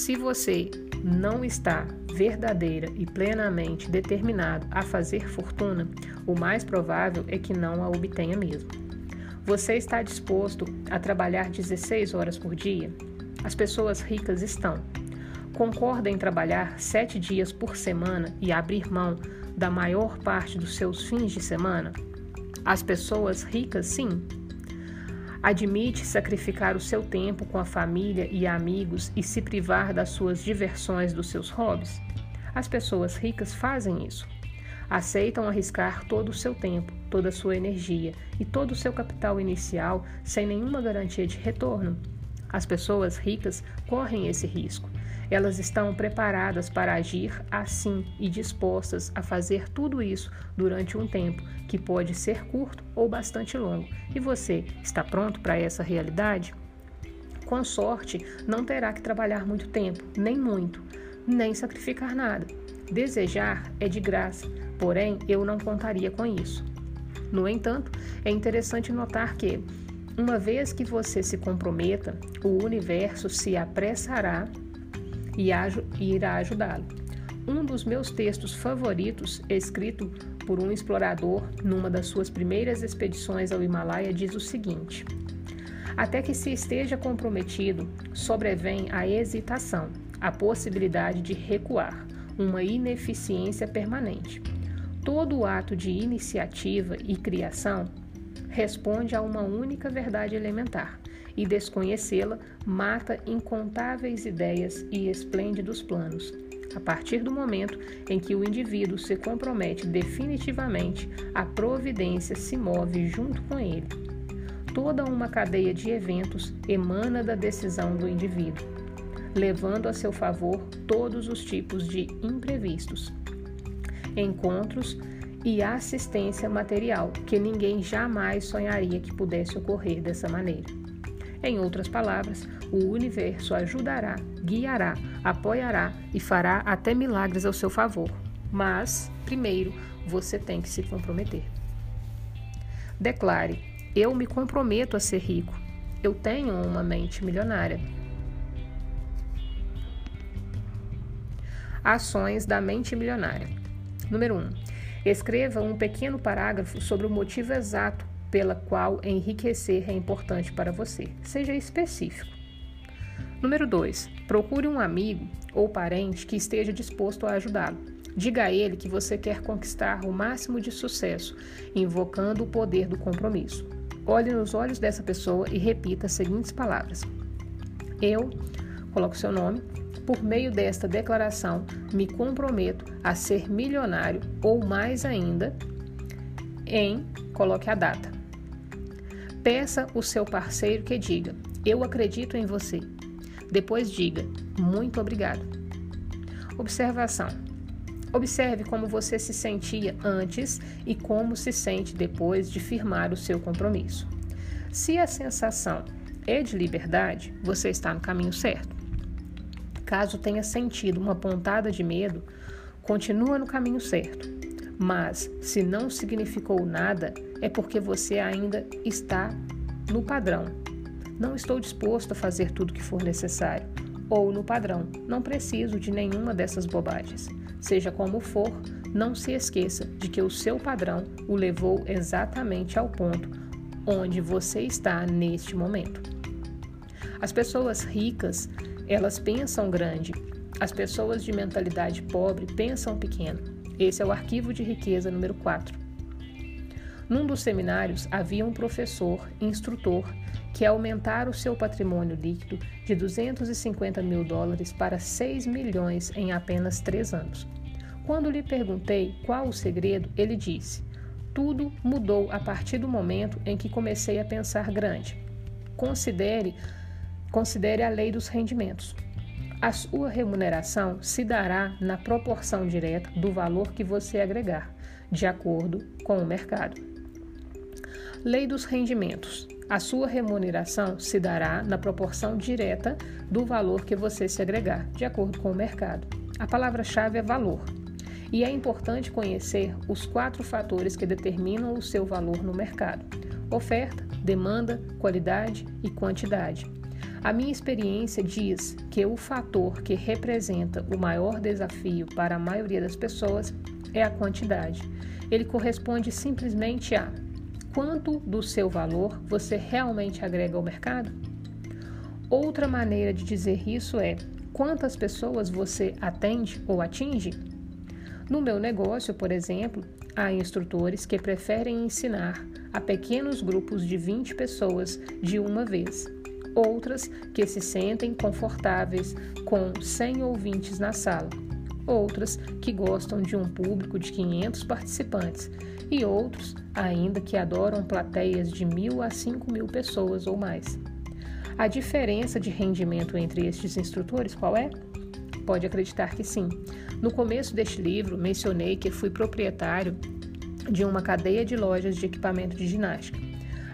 Se você não está verdadeira e plenamente determinado a fazer fortuna, o mais provável é que não a obtenha mesmo. Você está disposto a trabalhar 16 horas por dia? As pessoas ricas estão. Concorda em trabalhar sete dias por semana e abrir mão da maior parte dos seus fins de semana? As pessoas ricas, sim. Admite sacrificar o seu tempo com a família e amigos e se privar das suas diversões, dos seus hobbies? As pessoas ricas fazem isso. Aceitam arriscar todo o seu tempo, toda a sua energia e todo o seu capital inicial sem nenhuma garantia de retorno. As pessoas ricas correm esse risco. Elas estão preparadas para agir assim e dispostas a fazer tudo isso durante um tempo que pode ser curto ou bastante longo. E você está pronto para essa realidade? Com sorte, não terá que trabalhar muito tempo, nem muito, nem sacrificar nada. Desejar é de graça, porém eu não contaria com isso. No entanto, é interessante notar que, uma vez que você se comprometa, o universo se apressará e irá ajudá-lo. Um dos meus textos favoritos, escrito por um explorador numa das suas primeiras expedições ao Himalaia, diz o seguinte: Até que se esteja comprometido, sobrevém a hesitação, a possibilidade de recuar, uma ineficiência permanente. Todo ato de iniciativa e criação responde a uma única verdade elementar e desconhecê-la mata incontáveis ideias e esplêndidos planos. A partir do momento em que o indivíduo se compromete definitivamente, a providência se move junto com ele. Toda uma cadeia de eventos emana da decisão do indivíduo, levando a seu favor todos os tipos de imprevistos, encontros e assistência material que ninguém jamais sonharia que pudesse ocorrer dessa maneira. Em outras palavras, o universo ajudará, guiará, apoiará e fará até milagres ao seu favor. Mas, primeiro, você tem que se comprometer. Declare: Eu me comprometo a ser rico. Eu tenho uma mente milionária. Ações da mente milionária. Número 1. Um, escreva um pequeno parágrafo sobre o motivo exato pela qual enriquecer é importante para você. Seja específico. Número 2. Procure um amigo ou parente que esteja disposto a ajudá-lo. Diga a ele que você quer conquistar o máximo de sucesso, invocando o poder do compromisso. Olhe nos olhos dessa pessoa e repita as seguintes palavras: Eu, coloque seu nome, por meio desta declaração, me comprometo a ser milionário ou mais ainda, em, coloque a data. Peça o seu parceiro que diga: Eu acredito em você. Depois diga: Muito obrigado. Observação: Observe como você se sentia antes e como se sente depois de firmar o seu compromisso. Se a sensação é de liberdade, você está no caminho certo. Caso tenha sentido uma pontada de medo, continua no caminho certo. Mas se não significou nada, é porque você ainda está no padrão. Não estou disposto a fazer tudo que for necessário. Ou no padrão, não preciso de nenhuma dessas bobagens. Seja como for, não se esqueça de que o seu padrão o levou exatamente ao ponto onde você está neste momento. As pessoas ricas, elas pensam grande. As pessoas de mentalidade pobre pensam pequeno. Esse é o arquivo de riqueza número 4. Num dos seminários havia um professor, instrutor, que aumentara o seu patrimônio líquido de 250 mil dólares para 6 milhões em apenas três anos. Quando lhe perguntei qual o segredo, ele disse: Tudo mudou a partir do momento em que comecei a pensar grande. Considere, considere a lei dos rendimentos. A sua remuneração se dará na proporção direta do valor que você agregar, de acordo com o mercado. Lei dos rendimentos. A sua remuneração se dará na proporção direta do valor que você se agregar, de acordo com o mercado. A palavra-chave é valor. E é importante conhecer os quatro fatores que determinam o seu valor no mercado: oferta, demanda, qualidade e quantidade. A minha experiência diz que o fator que representa o maior desafio para a maioria das pessoas é a quantidade. Ele corresponde simplesmente a quanto do seu valor você realmente agrega ao mercado? Outra maneira de dizer isso é quantas pessoas você atende ou atinge? No meu negócio, por exemplo, há instrutores que preferem ensinar a pequenos grupos de 20 pessoas de uma vez outras que se sentem confortáveis com 100 ouvintes na sala, outras que gostam de um público de 500 participantes e outros ainda que adoram plateias de mil a cinco mil pessoas ou mais. A diferença de rendimento entre estes instrutores qual é? Pode acreditar que sim. No começo deste livro, mencionei que fui proprietário de uma cadeia de lojas de equipamento de ginástica.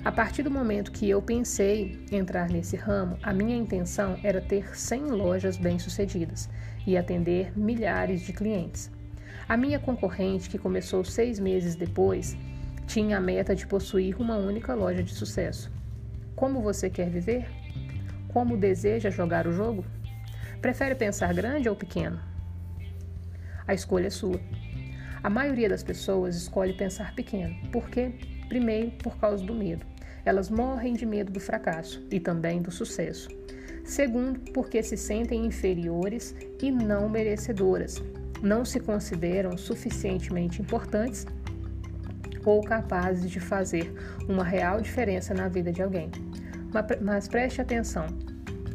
A partir do momento que eu pensei entrar nesse ramo, a minha intenção era ter 100 lojas bem-sucedidas e atender milhares de clientes. A minha concorrente, que começou seis meses depois, tinha a meta de possuir uma única loja de sucesso. Como você quer viver? Como deseja jogar o jogo? Prefere pensar grande ou pequeno? A escolha é sua. A maioria das pessoas escolhe pensar pequeno. Por quê? Primeiro, por causa do medo. Elas morrem de medo do fracasso e também do sucesso. Segundo, porque se sentem inferiores e não merecedoras. Não se consideram suficientemente importantes ou capazes de fazer uma real diferença na vida de alguém. Mas preste atenção: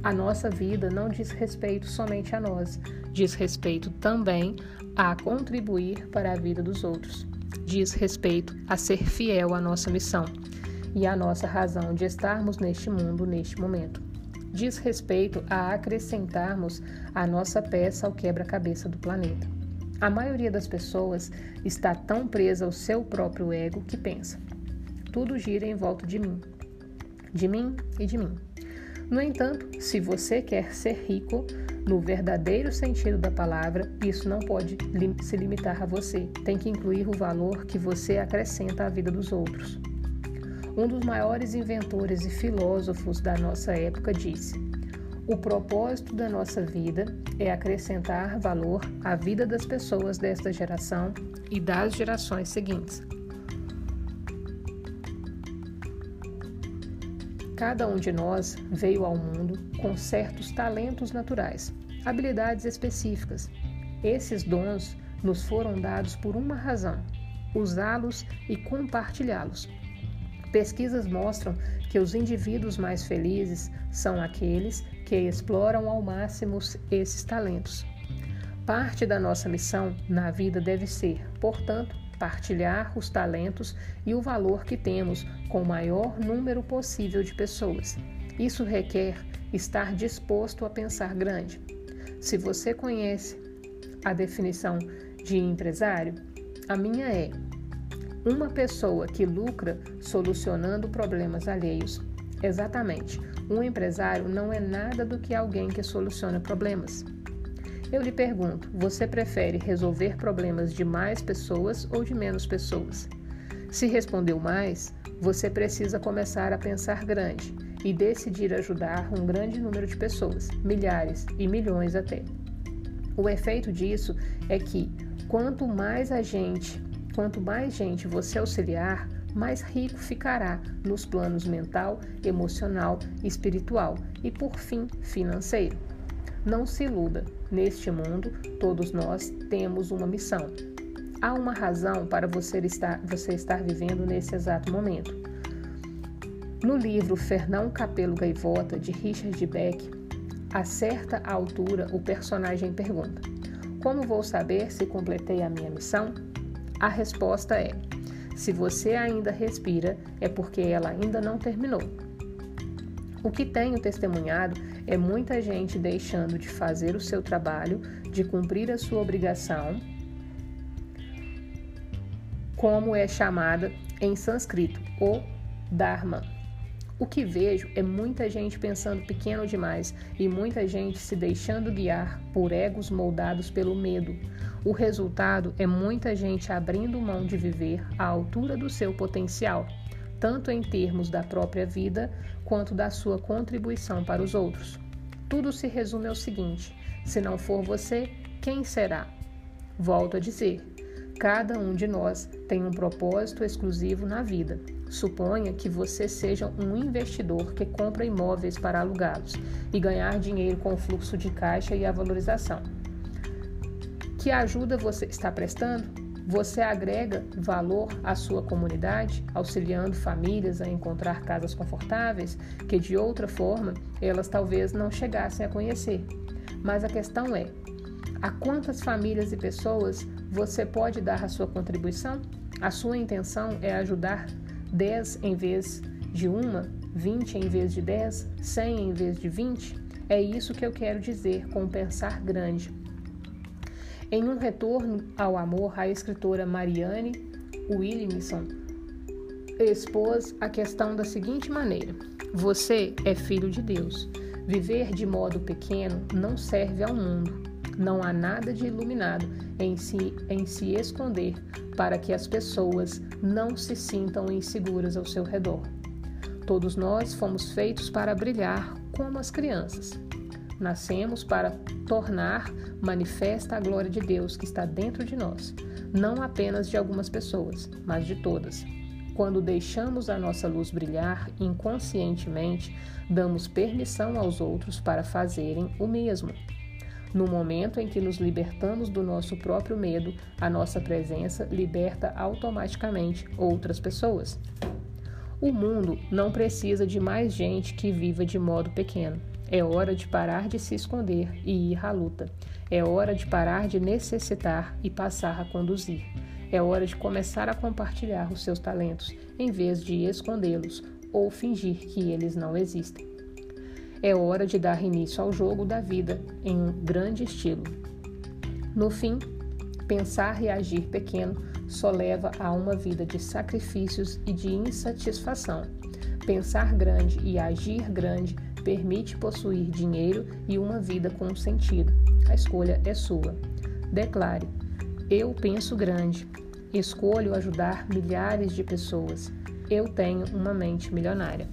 a nossa vida não diz respeito somente a nós, diz respeito também a contribuir para a vida dos outros. Diz respeito a ser fiel à nossa missão e a nossa razão de estarmos neste mundo neste momento. Diz respeito a acrescentarmos a nossa peça ao quebra-cabeça do planeta. A maioria das pessoas está tão presa ao seu próprio ego que pensa: tudo gira em volta de mim, de mim e de mim. No entanto, se você quer ser rico, no verdadeiro sentido da palavra, isso não pode se limitar a você. Tem que incluir o valor que você acrescenta à vida dos outros. Um dos maiores inventores e filósofos da nossa época disse: O propósito da nossa vida é acrescentar valor à vida das pessoas desta geração e das gerações seguintes. Cada um de nós veio ao mundo com certos talentos naturais, habilidades específicas. Esses dons nos foram dados por uma razão: usá-los e compartilhá-los. Pesquisas mostram que os indivíduos mais felizes são aqueles que exploram ao máximo esses talentos. Parte da nossa missão na vida deve ser, portanto, partilhar os talentos e o valor que temos com o maior número possível de pessoas. Isso requer estar disposto a pensar grande. Se você conhece a definição de empresário, a minha é uma pessoa que lucra solucionando problemas alheios. Exatamente. Um empresário não é nada do que alguém que soluciona problemas. Eu lhe pergunto: você prefere resolver problemas de mais pessoas ou de menos pessoas? Se respondeu mais, você precisa começar a pensar grande e decidir ajudar um grande número de pessoas, milhares e milhões até. O efeito disso é que quanto mais a gente Quanto mais gente você auxiliar, mais rico ficará nos planos mental, emocional, espiritual e, por fim, financeiro. Não se iluda, neste mundo, todos nós temos uma missão. Há uma razão para você estar, você estar vivendo nesse exato momento. No livro Fernão Capelo Gaivota, de Richard Beck, a certa altura o personagem pergunta: Como vou saber se completei a minha missão? A resposta é: se você ainda respira, é porque ela ainda não terminou. O que tenho testemunhado é muita gente deixando de fazer o seu trabalho, de cumprir a sua obrigação, como é chamada em sânscrito, o Dharma. O que vejo é muita gente pensando pequeno demais e muita gente se deixando guiar por egos moldados pelo medo. O resultado é muita gente abrindo mão de viver à altura do seu potencial. tanto em termos da própria vida quanto da sua contribuição para os outros. Tudo se resume ao seguinte: se não for você, quem será? Volto a dizer: cada um de nós tem um propósito exclusivo na vida. Suponha que você seja um investidor que compra imóveis para alugá-los e ganhar dinheiro com o fluxo de caixa e a valorização. Que ajuda você está prestando? Você agrega valor à sua comunidade, auxiliando famílias a encontrar casas confortáveis que de outra forma elas talvez não chegassem a conhecer. Mas a questão é: a quantas famílias e pessoas você pode dar a sua contribuição? A sua intenção é ajudar 10 em vez de uma, 20 em vez de 10, 100 em vez de 20? É isso que eu quero dizer com pensar grande em um retorno ao amor, a escritora Marianne Williamson expôs a questão da seguinte maneira: Você é filho de Deus. Viver de modo pequeno não serve ao mundo. Não há nada de iluminado em se, em se esconder para que as pessoas não se sintam inseguras ao seu redor. Todos nós fomos feitos para brilhar como as crianças. Nascemos para tornar manifesta a glória de Deus que está dentro de nós, não apenas de algumas pessoas, mas de todas. Quando deixamos a nossa luz brilhar inconscientemente, damos permissão aos outros para fazerem o mesmo. No momento em que nos libertamos do nosso próprio medo, a nossa presença liberta automaticamente outras pessoas. O mundo não precisa de mais gente que viva de modo pequeno. É hora de parar de se esconder e ir à luta. É hora de parar de necessitar e passar a conduzir. É hora de começar a compartilhar os seus talentos, em vez de escondê-los ou fingir que eles não existem. É hora de dar início ao jogo da vida em um grande estilo. No fim, pensar e agir pequeno só leva a uma vida de sacrifícios e de insatisfação. Pensar grande e agir grande permite possuir dinheiro e uma vida com sentido. A escolha é sua. Declare: Eu penso grande. Escolho ajudar milhares de pessoas. Eu tenho uma mente milionária.